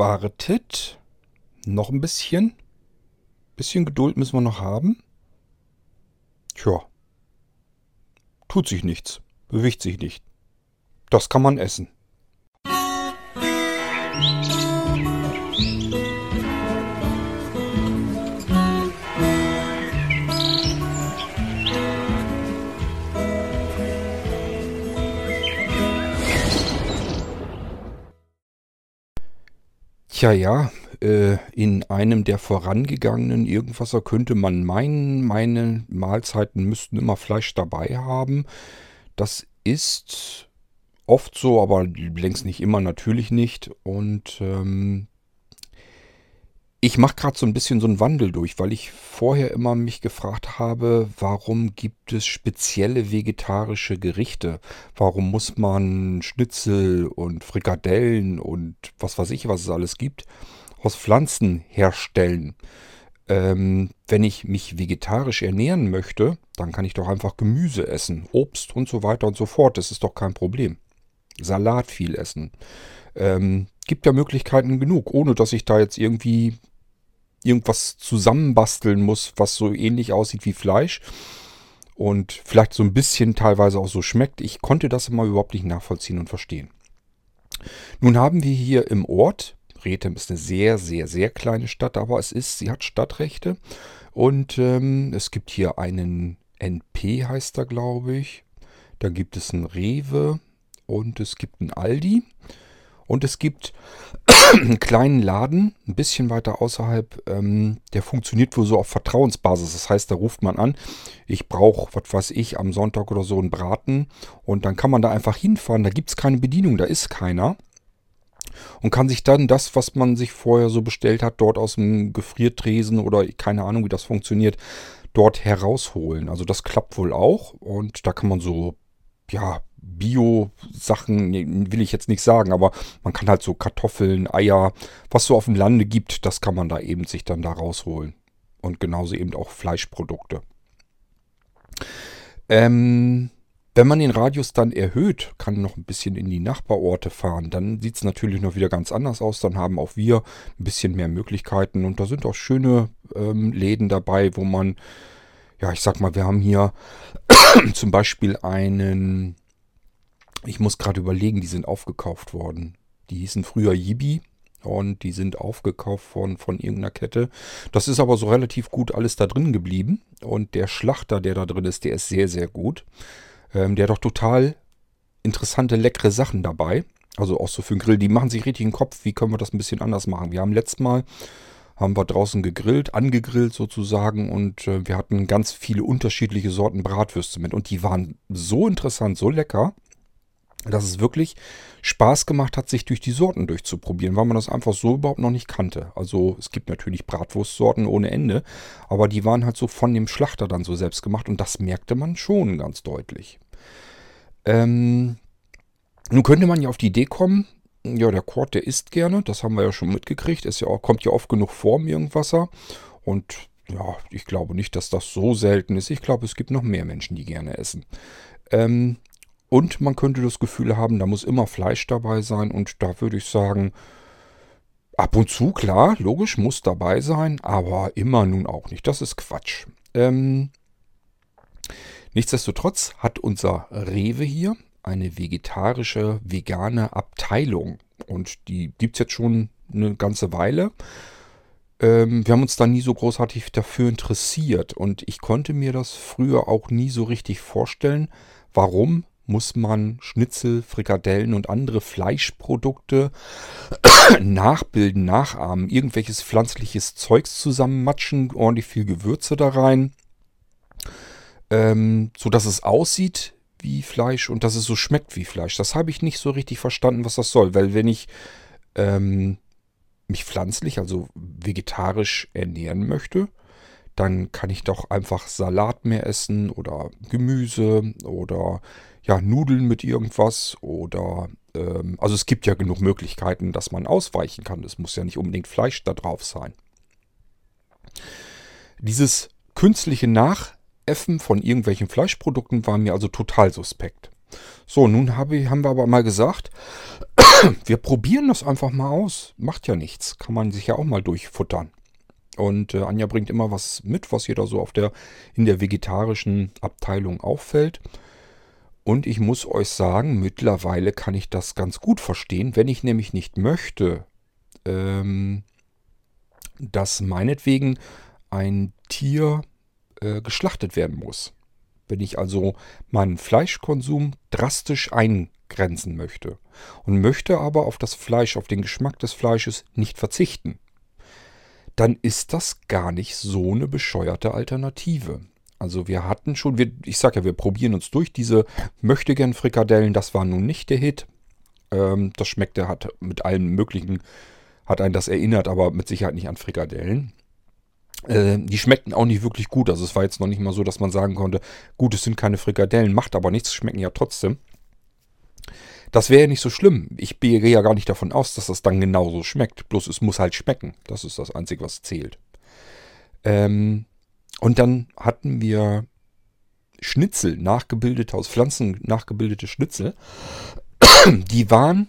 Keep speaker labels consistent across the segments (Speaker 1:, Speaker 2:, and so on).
Speaker 1: wartet. Noch ein bisschen. Bisschen Geduld müssen wir noch haben. Tja. Tut sich nichts. Bewegt sich nicht. Das kann man essen. Tja, ja, äh, in einem der vorangegangenen Irgendwasser könnte man meinen, meine Mahlzeiten müssten immer Fleisch dabei haben. Das ist oft so, aber längst nicht immer, natürlich nicht. Und ähm, ich mache gerade so ein bisschen so einen Wandel durch, weil ich vorher immer mich gefragt habe, warum gibt es spezielle vegetarische Gerichte? Warum muss man Schnitzel und Frikadellen und was weiß ich, was es alles gibt, aus Pflanzen herstellen? Ähm, wenn ich mich vegetarisch ernähren möchte, dann kann ich doch einfach Gemüse essen, Obst und so weiter und so fort. Das ist doch kein Problem. Salat viel essen. Ähm, gibt ja Möglichkeiten genug, ohne dass ich da jetzt irgendwie irgendwas zusammenbasteln muss, was so ähnlich aussieht wie Fleisch und vielleicht so ein bisschen teilweise auch so schmeckt. Ich konnte das immer überhaupt nicht nachvollziehen und verstehen. Nun haben wir hier im Ort, Rethem ist eine sehr, sehr, sehr kleine Stadt, aber es ist, sie hat Stadtrechte und ähm, es gibt hier einen NP, heißt er, glaube ich. Da gibt es einen Rewe und es gibt einen Aldi. Und es gibt einen kleinen Laden, ein bisschen weiter außerhalb, ähm, der funktioniert wohl so auf Vertrauensbasis. Das heißt, da ruft man an, ich brauche, was weiß ich, am Sonntag oder so einen Braten. Und dann kann man da einfach hinfahren. Da gibt es keine Bedienung, da ist keiner. Und kann sich dann das, was man sich vorher so bestellt hat, dort aus dem Gefriertresen oder keine Ahnung, wie das funktioniert, dort herausholen. Also das klappt wohl auch. Und da kann man so, ja, Bio-Sachen will ich jetzt nicht sagen, aber man kann halt so Kartoffeln, Eier, was so auf dem Lande gibt, das kann man da eben sich dann da rausholen. Und genauso eben auch Fleischprodukte. Ähm, wenn man den Radius dann erhöht, kann noch ein bisschen in die Nachbarorte fahren, dann sieht es natürlich noch wieder ganz anders aus. Dann haben auch wir ein bisschen mehr Möglichkeiten und da sind auch schöne ähm, Läden dabei, wo man, ja, ich sag mal, wir haben hier zum Beispiel einen ich muss gerade überlegen, die sind aufgekauft worden. Die hießen früher Yibi und die sind aufgekauft worden von irgendeiner Kette. Das ist aber so relativ gut alles da drin geblieben. Und der Schlachter, der da drin ist, der ist sehr, sehr gut. Ähm, der hat doch total interessante, leckere Sachen dabei. Also auch so für den Grill. Die machen sich richtig den Kopf, wie können wir das ein bisschen anders machen. Wir haben letztes Mal, haben wir draußen gegrillt, angegrillt sozusagen. Und äh, wir hatten ganz viele unterschiedliche Sorten Bratwürste mit. Und die waren so interessant, so lecker dass es wirklich Spaß gemacht hat, sich durch die Sorten durchzuprobieren, weil man das einfach so überhaupt noch nicht kannte. Also es gibt natürlich Bratwurstsorten ohne Ende, aber die waren halt so von dem Schlachter dann so selbst gemacht und das merkte man schon ganz deutlich. Ähm, nun könnte man ja auf die Idee kommen, ja, der Quad, der isst gerne, das haben wir ja schon mitgekriegt, ist ja auch, kommt ja oft genug vor im Irgendwasser und ja, ich glaube nicht, dass das so selten ist. Ich glaube, es gibt noch mehr Menschen, die gerne essen. Ähm, und man könnte das Gefühl haben, da muss immer Fleisch dabei sein. Und da würde ich sagen, ab und zu, klar, logisch, muss dabei sein, aber immer nun auch nicht. Das ist Quatsch. Ähm, nichtsdestotrotz hat unser Rewe hier eine vegetarische, vegane Abteilung. Und die gibt es jetzt schon eine ganze Weile. Ähm, wir haben uns da nie so großartig dafür interessiert. Und ich konnte mir das früher auch nie so richtig vorstellen, warum muss man Schnitzel, Frikadellen und andere Fleischprodukte nachbilden, nachahmen, irgendwelches pflanzliches Zeugs zusammenmatschen, ordentlich viel Gewürze da rein, ähm, so dass es aussieht wie Fleisch und dass es so schmeckt wie Fleisch. Das habe ich nicht so richtig verstanden, was das soll, weil wenn ich ähm, mich pflanzlich, also vegetarisch ernähren möchte, dann kann ich doch einfach Salat mehr essen oder Gemüse oder ja, Nudeln mit irgendwas oder ähm, also es gibt ja genug Möglichkeiten, dass man ausweichen kann. Es muss ja nicht unbedingt Fleisch da drauf sein. Dieses künstliche Nachäffen von irgendwelchen Fleischprodukten war mir also total suspekt. So, nun habe, haben wir aber mal gesagt, wir probieren das einfach mal aus. Macht ja nichts. Kann man sich ja auch mal durchfuttern. Und äh, Anja bringt immer was mit, was ihr da so auf der, in der vegetarischen Abteilung auffällt. Und ich muss euch sagen, mittlerweile kann ich das ganz gut verstehen, wenn ich nämlich nicht möchte, ähm, dass meinetwegen ein Tier äh, geschlachtet werden muss. Wenn ich also meinen Fleischkonsum drastisch eingrenzen möchte und möchte aber auf das Fleisch, auf den Geschmack des Fleisches nicht verzichten, dann ist das gar nicht so eine bescheuerte Alternative. Also wir hatten schon, wir, ich sag ja, wir probieren uns durch diese möchtegern Frikadellen. Das war nun nicht der Hit. Ähm, das schmeckte, hat mit allen möglichen, hat einen das erinnert, aber mit Sicherheit nicht an Frikadellen. Äh, die schmeckten auch nicht wirklich gut. Also es war jetzt noch nicht mal so, dass man sagen konnte, gut, es sind keine Frikadellen, macht aber nichts, schmecken ja trotzdem. Das wäre ja nicht so schlimm. Ich gehe ja gar nicht davon aus, dass das dann genauso schmeckt. Bloß es muss halt schmecken. Das ist das Einzige, was zählt. Ähm, und dann hatten wir Schnitzel, nachgebildete, aus Pflanzen nachgebildete Schnitzel. Die waren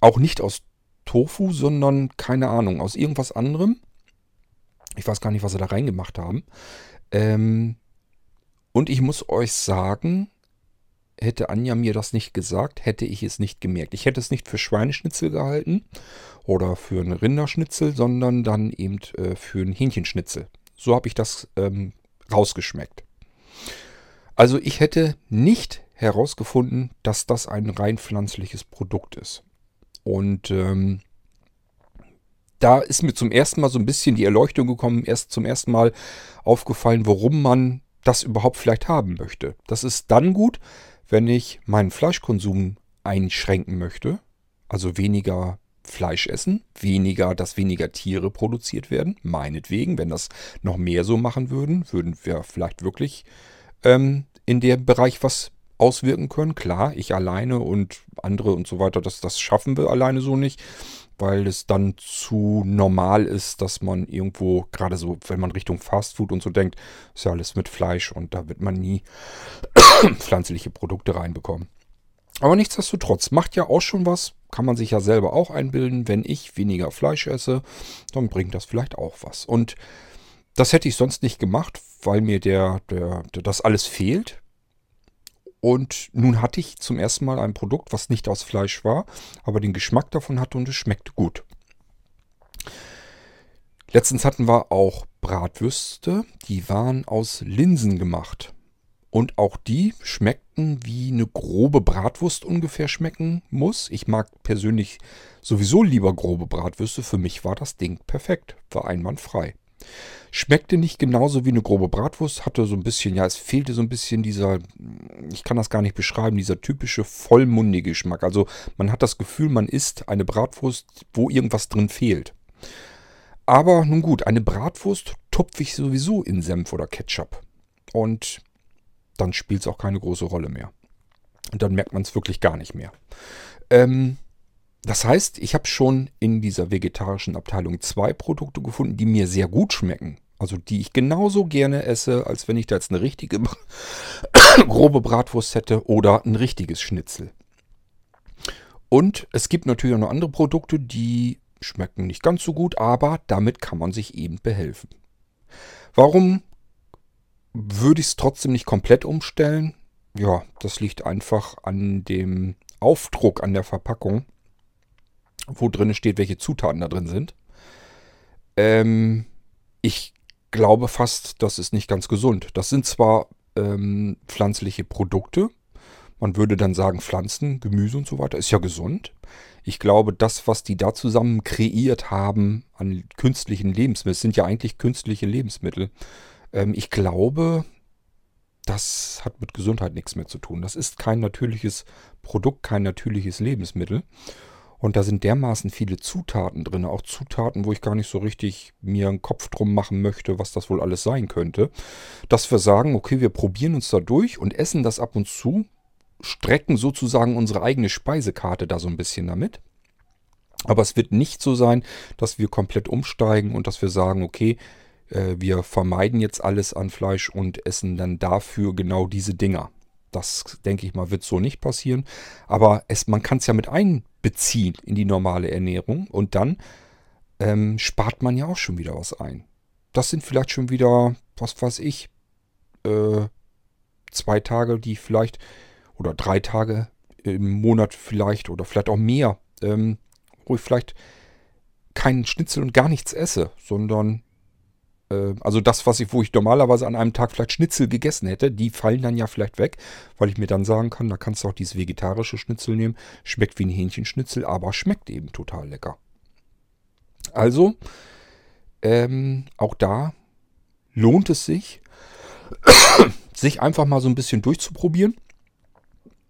Speaker 1: auch nicht aus Tofu, sondern, keine Ahnung, aus irgendwas anderem. Ich weiß gar nicht, was sie da reingemacht haben. Ähm, und ich muss euch sagen, hätte Anja mir das nicht gesagt, hätte ich es nicht gemerkt. Ich hätte es nicht für Schweineschnitzel gehalten oder für einen Rinderschnitzel, sondern dann eben äh, für einen Hähnchenschnitzel. So habe ich das ähm, rausgeschmeckt. Also ich hätte nicht herausgefunden, dass das ein rein pflanzliches Produkt ist. Und ähm, da ist mir zum ersten Mal so ein bisschen die Erleuchtung gekommen, erst zum ersten Mal aufgefallen, warum man das überhaupt vielleicht haben möchte. Das ist dann gut, wenn ich meinen Fleischkonsum einschränken möchte, also weniger Fleisch essen, weniger, dass weniger Tiere produziert werden. Meinetwegen, wenn das noch mehr so machen würden, würden wir vielleicht wirklich ähm, in dem Bereich was auswirken können. Klar, ich alleine und andere und so weiter, das, das schaffen wir alleine so nicht, weil es dann zu normal ist, dass man irgendwo, gerade so, wenn man Richtung Fastfood und so denkt, ist ja alles mit Fleisch und da wird man nie pflanzliche Produkte reinbekommen. Aber nichtsdestotrotz, macht ja auch schon was, kann man sich ja selber auch einbilden, wenn ich weniger Fleisch esse, dann bringt das vielleicht auch was. Und das hätte ich sonst nicht gemacht, weil mir der, der, der, das alles fehlt. Und nun hatte ich zum ersten Mal ein Produkt, was nicht aus Fleisch war, aber den Geschmack davon hatte und es schmeckte gut. Letztens hatten wir auch Bratwürste, die waren aus Linsen gemacht. Und auch die schmeckten wie eine grobe Bratwurst ungefähr schmecken muss. Ich mag persönlich sowieso lieber grobe Bratwürste. Für mich war das Ding perfekt, war einwandfrei. Schmeckte nicht genauso wie eine grobe Bratwurst, hatte so ein bisschen, ja, es fehlte so ein bisschen dieser, ich kann das gar nicht beschreiben, dieser typische vollmundige Geschmack. Also man hat das Gefühl, man isst eine Bratwurst, wo irgendwas drin fehlt. Aber nun gut, eine Bratwurst tupfe ich sowieso in Senf oder Ketchup. Und dann spielt es auch keine große Rolle mehr. Und dann merkt man es wirklich gar nicht mehr. Ähm, das heißt, ich habe schon in dieser vegetarischen Abteilung zwei Produkte gefunden, die mir sehr gut schmecken. Also die ich genauso gerne esse, als wenn ich da jetzt eine richtige grobe Bratwurst hätte oder ein richtiges Schnitzel. Und es gibt natürlich auch noch andere Produkte, die schmecken nicht ganz so gut, aber damit kann man sich eben behelfen. Warum würde ich es trotzdem nicht komplett umstellen. Ja, das liegt einfach an dem Aufdruck an der Verpackung, wo drin steht, welche Zutaten da drin sind. Ähm, ich glaube fast, das ist nicht ganz gesund. Das sind zwar ähm, pflanzliche Produkte, man würde dann sagen Pflanzen, Gemüse und so weiter, ist ja gesund. Ich glaube, das, was die da zusammen kreiert haben an künstlichen Lebensmitteln, sind ja eigentlich künstliche Lebensmittel. Ähm, ich glaube, das hat mit Gesundheit nichts mehr zu tun. Das ist kein natürliches Produkt, kein natürliches Lebensmittel. Und da sind dermaßen viele Zutaten drin, auch Zutaten, wo ich gar nicht so richtig mir einen Kopf drum machen möchte, was das wohl alles sein könnte, dass wir sagen, okay, wir probieren uns da durch und essen das ab und zu, strecken sozusagen unsere eigene Speisekarte da so ein bisschen damit. Aber es wird nicht so sein, dass wir komplett umsteigen und dass wir sagen, okay, äh, wir vermeiden jetzt alles an Fleisch und essen dann dafür genau diese Dinger. Das denke ich mal, wird so nicht passieren. Aber es, man kann es ja mit einbeziehen in die normale Ernährung und dann ähm, spart man ja auch schon wieder was ein. Das sind vielleicht schon wieder, was weiß ich, äh, zwei Tage, die vielleicht, oder drei Tage im Monat vielleicht, oder vielleicht auch mehr, ähm, wo ich vielleicht keinen Schnitzel und gar nichts esse, sondern äh, also das, was ich, wo ich normalerweise an einem Tag vielleicht Schnitzel gegessen hätte, die fallen dann ja vielleicht weg, weil ich mir dann sagen kann, da kannst du auch dieses vegetarische Schnitzel nehmen. Schmeckt wie ein Hähnchenschnitzel, aber schmeckt eben total lecker. Also, ähm, auch da lohnt es sich, sich einfach mal so ein bisschen durchzuprobieren.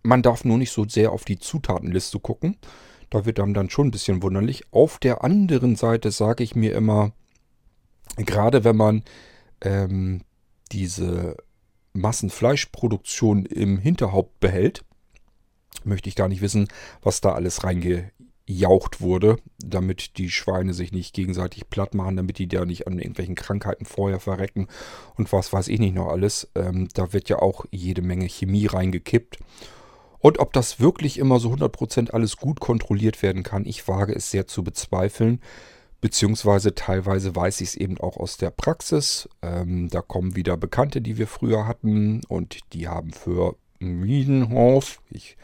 Speaker 1: Man darf nur nicht so sehr auf die Zutatenliste gucken. Da wird einem dann schon ein bisschen wunderlich. Auf der anderen Seite sage ich mir immer, gerade wenn man ähm, diese Massenfleischproduktion im Hinterhaupt behält, möchte ich gar nicht wissen, was da alles reingejaucht wurde, damit die Schweine sich nicht gegenseitig platt machen, damit die da nicht an irgendwelchen Krankheiten vorher verrecken und was weiß ich nicht noch alles. Ähm, da wird ja auch jede Menge Chemie reingekippt. Und ob das wirklich immer so 100% alles gut kontrolliert werden kann, ich wage es sehr zu bezweifeln. Beziehungsweise teilweise weiß ich es eben auch aus der Praxis. Ähm, da kommen wieder Bekannte, die wir früher hatten und die haben für Wiesenhof, ich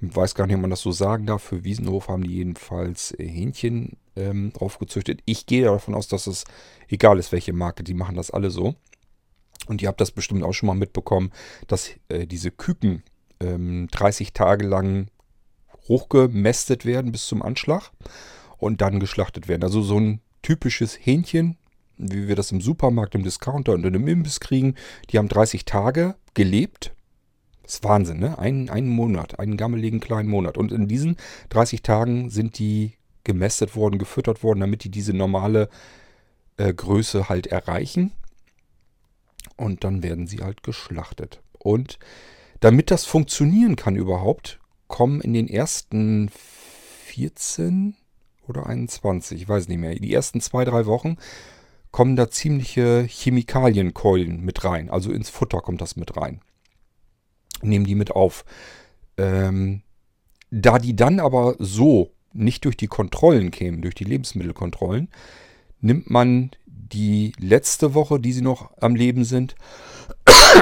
Speaker 1: weiß gar nicht, ob man das so sagen darf, für Wiesenhof haben die jedenfalls äh, Hähnchen ähm, draufgezüchtet. Ich gehe davon aus, dass es egal ist, welche Marke, die machen das alle so. Und ihr habt das bestimmt auch schon mal mitbekommen, dass äh, diese Küken ähm, 30 Tage lang hochgemästet werden bis zum Anschlag und dann geschlachtet werden. Also so ein typisches Hähnchen, wie wir das im Supermarkt, im Discounter und in einem Imbiss kriegen, die haben 30 Tage gelebt. Das ist Wahnsinn, ne? Ein, einen Monat, einen gammeligen kleinen Monat. Und in diesen 30 Tagen sind die gemästet worden, gefüttert worden, damit die diese normale äh, Größe halt erreichen. Und dann werden sie halt geschlachtet. Und damit das funktionieren kann überhaupt, kommen in den ersten 14, oder 21, ich weiß nicht mehr. Die ersten zwei, drei Wochen kommen da ziemliche Chemikалienkeulen mit rein. Also ins Futter kommt das mit rein. Nehmen die mit auf. Ähm, da die dann aber so nicht durch die Kontrollen kämen, durch die Lebensmittelkontrollen, nimmt man die letzte Woche, die sie noch am Leben sind,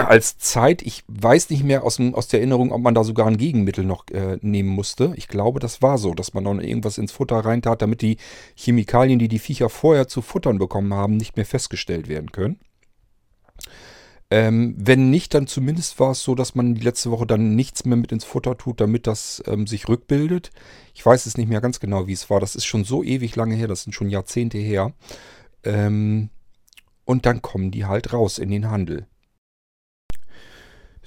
Speaker 1: als Zeit. Ich weiß nicht mehr aus, aus der Erinnerung, ob man da sogar ein Gegenmittel noch äh, nehmen musste. Ich glaube, das war so, dass man noch irgendwas ins Futter reintat, damit die Chemikalien, die die Viecher vorher zu futtern bekommen haben, nicht mehr festgestellt werden können. Ähm, wenn nicht, dann zumindest war es so, dass man die letzte Woche dann nichts mehr mit ins Futter tut, damit das ähm, sich rückbildet. Ich weiß es nicht mehr ganz genau, wie es war. Das ist schon so ewig lange her, das sind schon Jahrzehnte her. Ähm, und dann kommen die halt raus in den Handel.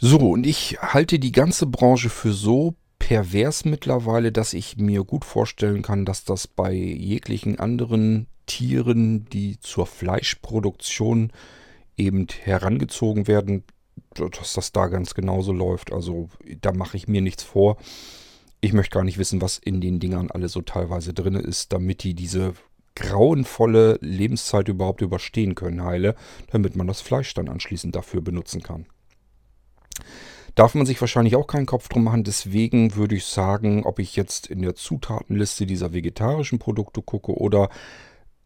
Speaker 1: So, und ich halte die ganze Branche für so pervers mittlerweile, dass ich mir gut vorstellen kann, dass das bei jeglichen anderen Tieren, die zur Fleischproduktion eben herangezogen werden, dass das da ganz genauso läuft. Also da mache ich mir nichts vor. Ich möchte gar nicht wissen, was in den Dingern alle so teilweise drin ist, damit die diese grauenvolle Lebenszeit überhaupt überstehen können, heile, damit man das Fleisch dann anschließend dafür benutzen kann. Darf man sich wahrscheinlich auch keinen Kopf drum machen. Deswegen würde ich sagen, ob ich jetzt in der Zutatenliste dieser vegetarischen Produkte gucke oder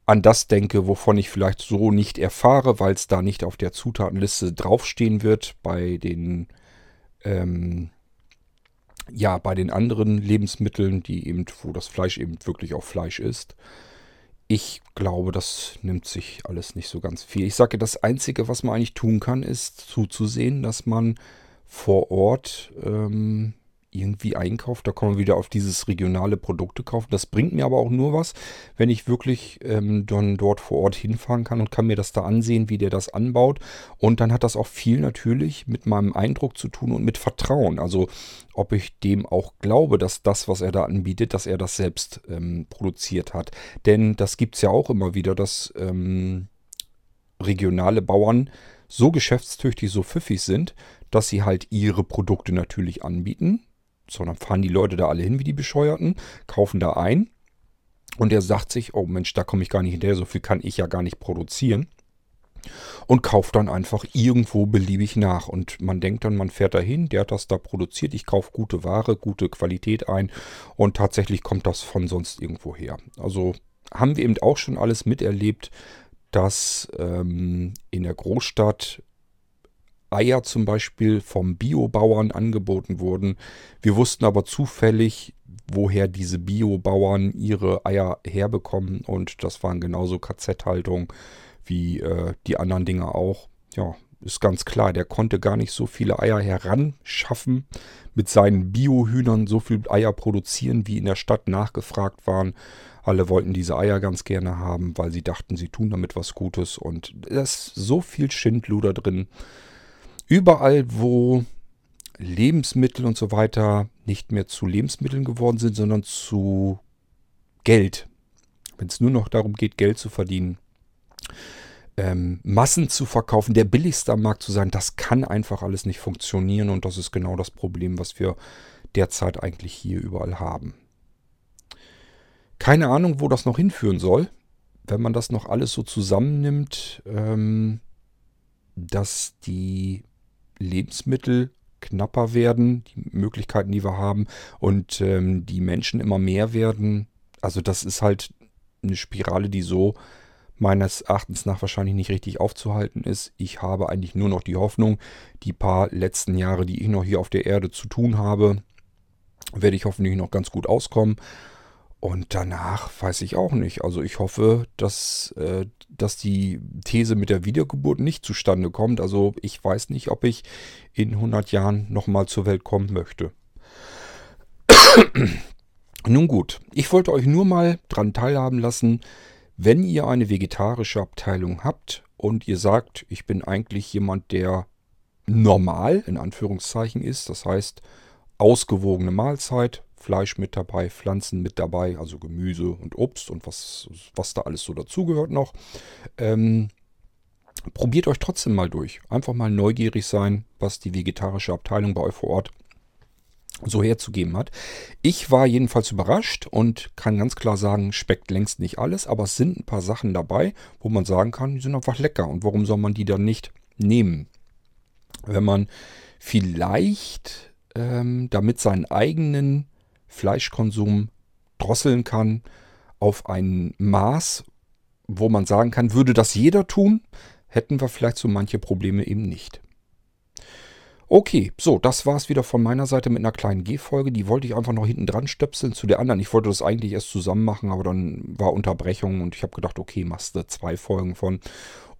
Speaker 1: an das denke, wovon ich vielleicht so nicht erfahre, weil es da nicht auf der Zutatenliste draufstehen wird bei den ähm, ja bei den anderen Lebensmitteln, die eben wo das Fleisch eben wirklich auch Fleisch ist. Ich glaube, das nimmt sich alles nicht so ganz viel. Ich sage, das Einzige, was man eigentlich tun kann, ist zuzusehen, dass man vor Ort ähm, irgendwie einkauft. Da kommen wir wieder auf dieses regionale Produkte kaufen. Das bringt mir aber auch nur was, wenn ich wirklich ähm, dann dort vor Ort hinfahren kann und kann mir das da ansehen, wie der das anbaut. Und dann hat das auch viel natürlich mit meinem Eindruck zu tun und mit Vertrauen. Also ob ich dem auch glaube, dass das, was er da anbietet, dass er das selbst ähm, produziert hat. Denn das gibt es ja auch immer wieder, dass ähm, regionale Bauern so geschäftstüchtig, so pfiffig sind, dass sie halt ihre Produkte natürlich anbieten sondern fahren die Leute da alle hin wie die Bescheuerten, kaufen da ein. Und er sagt sich, oh Mensch, da komme ich gar nicht hinterher, so viel kann ich ja gar nicht produzieren. und kauft dann einfach irgendwo beliebig nach. Und man denkt dann, man fährt dahin, der hat das da produziert, ich kaufe gute Ware, gute Qualität ein und tatsächlich kommt das von sonst irgendwo her. Also haben wir eben auch schon alles miterlebt, dass ähm, in der Großstadt Eier zum Beispiel vom Biobauern angeboten wurden. Wir wussten aber zufällig, woher diese Biobauern ihre Eier herbekommen und das waren genauso KZ-Haltung wie äh, die anderen Dinge auch. Ja, ist ganz klar, der konnte gar nicht so viele Eier heranschaffen, mit seinen Biohühnern so viele Eier produzieren, wie in der Stadt nachgefragt waren. Alle wollten diese Eier ganz gerne haben, weil sie dachten, sie tun damit was Gutes. Und da ist so viel Schindluder drin. Überall, wo Lebensmittel und so weiter nicht mehr zu Lebensmitteln geworden sind, sondern zu Geld. Wenn es nur noch darum geht, Geld zu verdienen, ähm, Massen zu verkaufen, der billigste am Markt zu sein, das kann einfach alles nicht funktionieren und das ist genau das Problem, was wir derzeit eigentlich hier überall haben. Keine Ahnung, wo das noch hinführen soll, wenn man das noch alles so zusammennimmt, ähm, dass die Lebensmittel knapper werden, die Möglichkeiten, die wir haben und ähm, die Menschen immer mehr werden. Also das ist halt eine Spirale, die so meines Erachtens nach wahrscheinlich nicht richtig aufzuhalten ist. Ich habe eigentlich nur noch die Hoffnung, die paar letzten Jahre, die ich noch hier auf der Erde zu tun habe, werde ich hoffentlich noch ganz gut auskommen. Und danach weiß ich auch nicht. Also ich hoffe, dass, äh, dass die These mit der Wiedergeburt nicht zustande kommt. Also ich weiß nicht, ob ich in 100 Jahren nochmal zur Welt kommen möchte. Nun gut, ich wollte euch nur mal dran teilhaben lassen, wenn ihr eine vegetarische Abteilung habt und ihr sagt, ich bin eigentlich jemand, der normal in Anführungszeichen ist, das heißt ausgewogene Mahlzeit, Fleisch mit dabei, Pflanzen mit dabei, also Gemüse und Obst und was, was da alles so dazugehört noch. Ähm, probiert euch trotzdem mal durch. Einfach mal neugierig sein, was die vegetarische Abteilung bei euch vor Ort so herzugeben hat. Ich war jedenfalls überrascht und kann ganz klar sagen, schmeckt längst nicht alles, aber es sind ein paar Sachen dabei, wo man sagen kann, die sind einfach lecker und warum soll man die dann nicht nehmen? Wenn man vielleicht ähm, damit seinen eigenen Fleischkonsum drosseln kann auf ein Maß, wo man sagen kann, würde das jeder tun, hätten wir vielleicht so manche Probleme eben nicht. Okay, so, das war es wieder von meiner Seite mit einer kleinen G-Folge. Die wollte ich einfach noch hinten dran stöpseln zu der anderen. Ich wollte das eigentlich erst zusammen machen, aber dann war Unterbrechung und ich habe gedacht, okay, machst du zwei Folgen von.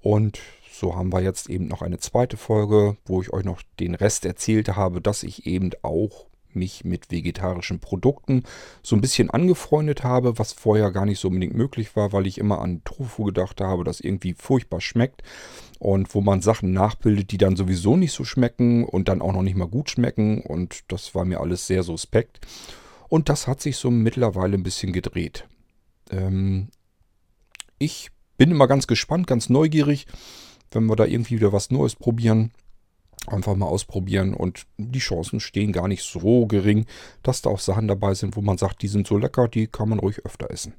Speaker 1: Und so haben wir jetzt eben noch eine zweite Folge, wo ich euch noch den Rest erzählt habe, dass ich eben auch mich mit vegetarischen Produkten so ein bisschen angefreundet habe, was vorher gar nicht so unbedingt möglich war, weil ich immer an Tofu gedacht habe, das irgendwie furchtbar schmeckt und wo man Sachen nachbildet, die dann sowieso nicht so schmecken und dann auch noch nicht mal gut schmecken und das war mir alles sehr suspekt. Und das hat sich so mittlerweile ein bisschen gedreht. Ähm, ich bin immer ganz gespannt, ganz neugierig, wenn wir da irgendwie wieder was Neues probieren. Einfach mal ausprobieren und die Chancen stehen gar nicht so gering, dass da auch Sachen dabei sind, wo man sagt, die sind so lecker, die kann man ruhig öfter essen.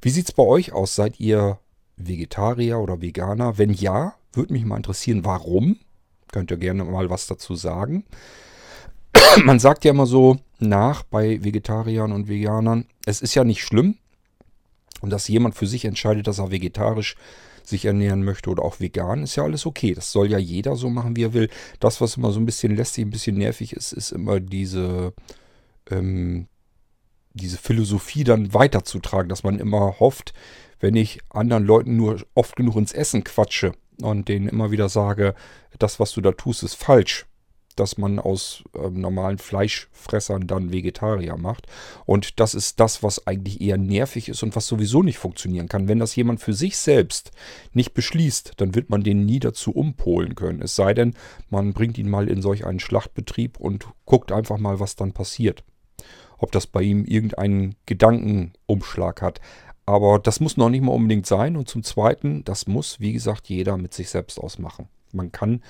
Speaker 1: Wie sieht es bei euch aus? Seid ihr Vegetarier oder Veganer? Wenn ja, würde mich mal interessieren, warum? Könnt ihr gerne mal was dazu sagen. Man sagt ja immer so nach bei Vegetariern und Veganern, es ist ja nicht schlimm, dass jemand für sich entscheidet, dass er vegetarisch sich ernähren möchte oder auch vegan, ist ja alles okay. Das soll ja jeder so machen, wie er will. Das, was immer so ein bisschen lästig, ein bisschen nervig ist, ist immer diese, ähm, diese Philosophie dann weiterzutragen, dass man immer hofft, wenn ich anderen Leuten nur oft genug ins Essen quatsche und denen immer wieder sage, das, was du da tust, ist falsch, dass man aus äh, normalen Fleischfressern dann Vegetarier macht. Und das ist das, was eigentlich eher nervig ist und was sowieso nicht funktionieren kann. Wenn das jemand für sich selbst nicht beschließt, dann wird man den nie dazu umpolen können. Es sei denn, man bringt ihn mal in solch einen Schlachtbetrieb und guckt einfach mal, was dann passiert. Ob das bei ihm irgendeinen Gedankenumschlag hat. Aber das muss noch nicht mal unbedingt sein. Und zum Zweiten, das muss, wie gesagt, jeder mit sich selbst ausmachen. Man kann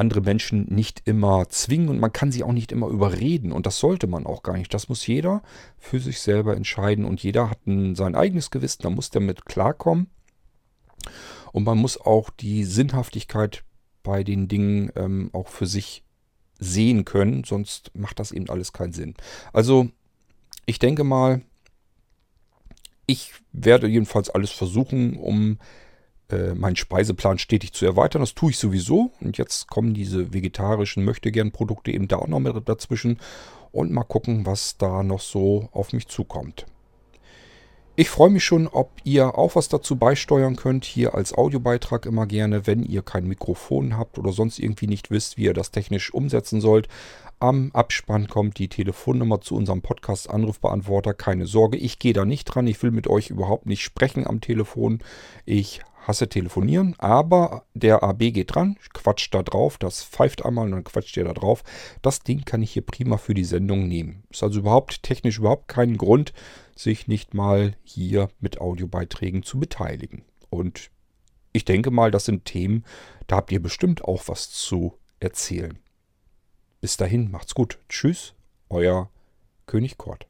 Speaker 1: andere Menschen nicht immer zwingen und man kann sie auch nicht immer überreden und das sollte man auch gar nicht. Das muss jeder für sich selber entscheiden und jeder hat ein, sein eigenes Gewissen, da muss der mit klarkommen. Und man muss auch die Sinnhaftigkeit bei den Dingen ähm, auch für sich sehen können, sonst macht das eben alles keinen Sinn. Also ich denke mal, ich werde jedenfalls alles versuchen, um äh, meinen Speiseplan stetig zu erweitern. Das tue ich sowieso. Und jetzt kommen diese vegetarischen Möchtegern-Produkte eben da auch noch mit dazwischen. Und mal gucken, was da noch so auf mich zukommt. Ich freue mich schon, ob ihr auch was dazu beisteuern könnt. Hier als Audiobeitrag immer gerne, wenn ihr kein Mikrofon habt oder sonst irgendwie nicht wisst, wie ihr das technisch umsetzen sollt. Am Abspann kommt die Telefonnummer zu unserem Podcast-Anrufbeantworter. Keine Sorge, ich gehe da nicht dran. Ich will mit euch überhaupt nicht sprechen am Telefon. Ich hasse telefonieren, aber der AB geht dran, quatscht da drauf, das pfeift einmal und dann quatscht ihr da drauf. Das Ding kann ich hier prima für die Sendung nehmen. Ist also überhaupt technisch überhaupt kein Grund, sich nicht mal hier mit Audiobeiträgen zu beteiligen. Und ich denke mal, das sind Themen, da habt ihr bestimmt auch was zu erzählen. Bis dahin, macht's gut. Tschüss, euer König Kort.